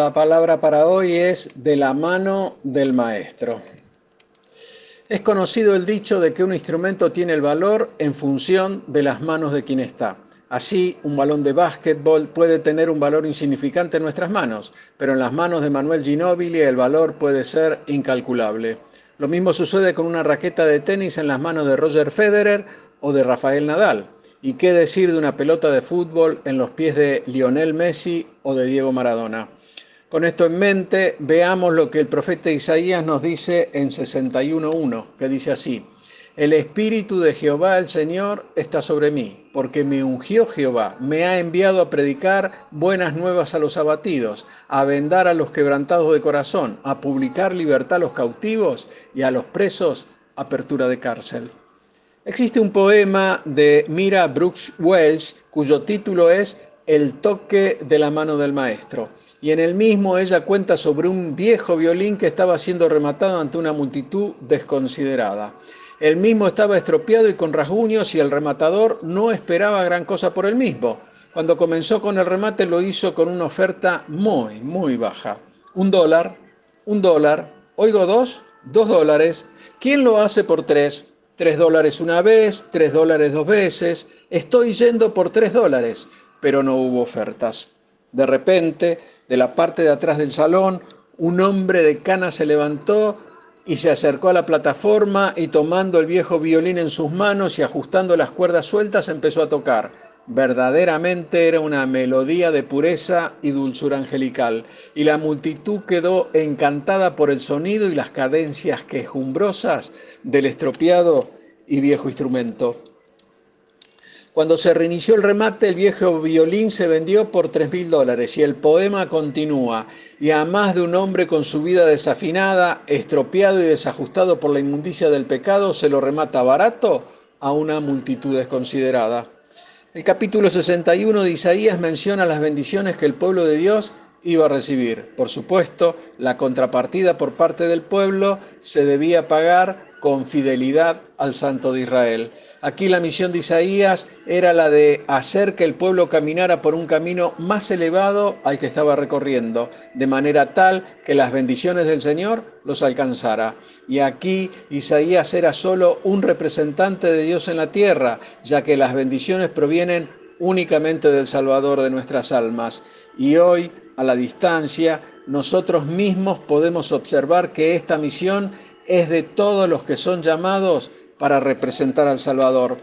La palabra para hoy es de la mano del maestro. Es conocido el dicho de que un instrumento tiene el valor en función de las manos de quien está. Así, un balón de básquetbol puede tener un valor insignificante en nuestras manos, pero en las manos de Manuel Ginóbili el valor puede ser incalculable. Lo mismo sucede con una raqueta de tenis en las manos de Roger Federer o de Rafael Nadal. ¿Y qué decir de una pelota de fútbol en los pies de Lionel Messi o de Diego Maradona? Con esto en mente, veamos lo que el profeta Isaías nos dice en 61.1, que dice así, El Espíritu de Jehová el Señor está sobre mí, porque me ungió Jehová, me ha enviado a predicar buenas nuevas a los abatidos, a vendar a los quebrantados de corazón, a publicar libertad a los cautivos y a los presos apertura de cárcel. Existe un poema de Mira Brooks Welsh cuyo título es El toque de la mano del maestro. Y en el mismo ella cuenta sobre un viejo violín que estaba siendo rematado ante una multitud desconsiderada. El mismo estaba estropeado y con rasguños y el rematador no esperaba gran cosa por el mismo. Cuando comenzó con el remate lo hizo con una oferta muy, muy baja. Un dólar, un dólar, oigo dos, dos dólares. ¿Quién lo hace por tres? Tres dólares una vez, tres dólares dos veces. Estoy yendo por tres dólares, pero no hubo ofertas. De repente, de la parte de atrás del salón, un hombre de cana se levantó y se acercó a la plataforma y tomando el viejo violín en sus manos y ajustando las cuerdas sueltas empezó a tocar. Verdaderamente era una melodía de pureza y dulzura angelical, y la multitud quedó encantada por el sonido y las cadencias quejumbrosas del estropeado y viejo instrumento. Cuando se reinició el remate, el viejo violín se vendió por tres mil dólares y el poema continúa. Y a más de un hombre con su vida desafinada, estropeado y desajustado por la inmundicia del pecado, se lo remata barato a una multitud desconsiderada. El capítulo 61 de Isaías menciona las bendiciones que el pueblo de Dios iba a recibir. Por supuesto, la contrapartida por parte del pueblo se debía pagar con fidelidad al Santo de Israel. Aquí la misión de Isaías era la de hacer que el pueblo caminara por un camino más elevado al que estaba recorriendo, de manera tal que las bendiciones del Señor los alcanzara. Y aquí Isaías era solo un representante de Dios en la tierra, ya que las bendiciones provienen únicamente del Salvador de nuestras almas. Y hoy, a la distancia, nosotros mismos podemos observar que esta misión es de todos los que son llamados para representar al Salvador.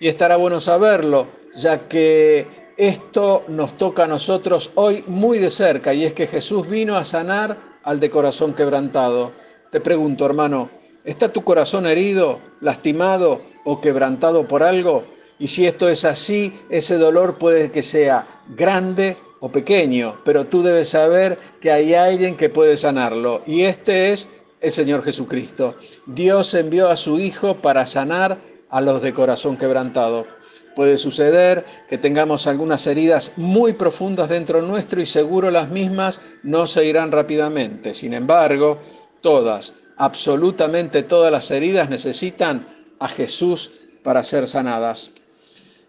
Y estará bueno saberlo, ya que esto nos toca a nosotros hoy muy de cerca, y es que Jesús vino a sanar al de corazón quebrantado. Te pregunto, hermano, ¿está tu corazón herido, lastimado o quebrantado por algo? Y si esto es así, ese dolor puede que sea grande o pequeño, pero tú debes saber que hay alguien que puede sanarlo. Y este es el Señor Jesucristo. Dios envió a su Hijo para sanar a los de corazón quebrantado. Puede suceder que tengamos algunas heridas muy profundas dentro nuestro y seguro las mismas no se irán rápidamente. Sin embargo, todas, absolutamente todas las heridas necesitan a Jesús para ser sanadas.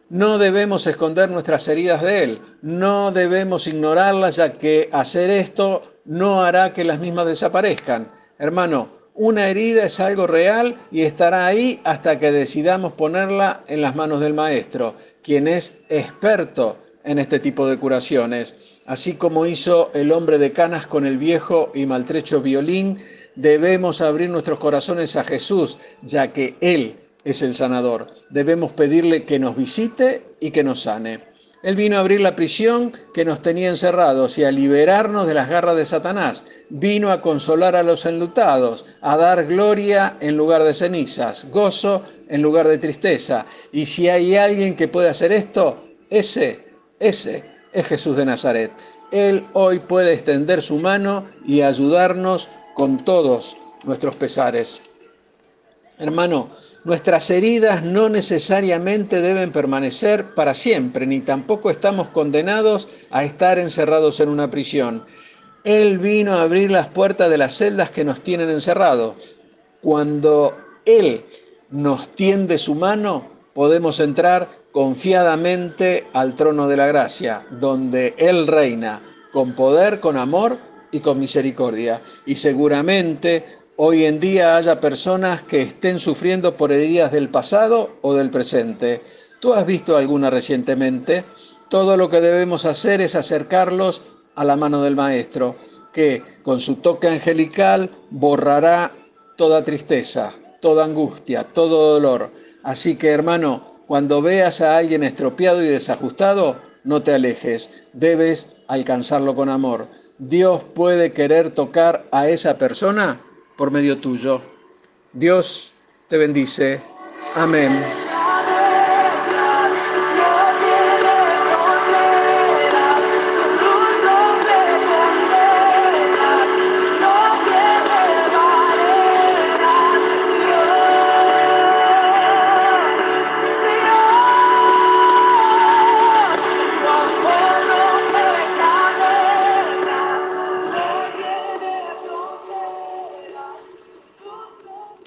No debemos esconder nuestras heridas de Él, no debemos ignorarlas ya que hacer esto no hará que las mismas desaparezcan. Hermano, una herida es algo real y estará ahí hasta que decidamos ponerla en las manos del maestro, quien es experto en este tipo de curaciones. Así como hizo el hombre de canas con el viejo y maltrecho violín, debemos abrir nuestros corazones a Jesús, ya que Él es el sanador. Debemos pedirle que nos visite y que nos sane. Él vino a abrir la prisión que nos tenía encerrados y a liberarnos de las garras de Satanás. Vino a consolar a los enlutados, a dar gloria en lugar de cenizas, gozo en lugar de tristeza. Y si hay alguien que puede hacer esto, ese, ese es Jesús de Nazaret. Él hoy puede extender su mano y ayudarnos con todos nuestros pesares. Hermano, Nuestras heridas no necesariamente deben permanecer para siempre, ni tampoco estamos condenados a estar encerrados en una prisión. Él vino a abrir las puertas de las celdas que nos tienen encerrados. Cuando Él nos tiende su mano, podemos entrar confiadamente al trono de la gracia, donde Él reina con poder, con amor y con misericordia. Y seguramente hoy en día haya personas que estén sufriendo por heridas del pasado o del presente. ¿Tú has visto alguna recientemente? Todo lo que debemos hacer es acercarlos a la mano del Maestro, que con su toque angelical borrará toda tristeza, toda angustia, todo dolor. Así que hermano, cuando veas a alguien estropeado y desajustado, no te alejes, debes alcanzarlo con amor. Dios puede querer tocar a esa persona por medio tuyo. Dios te bendice. Amén.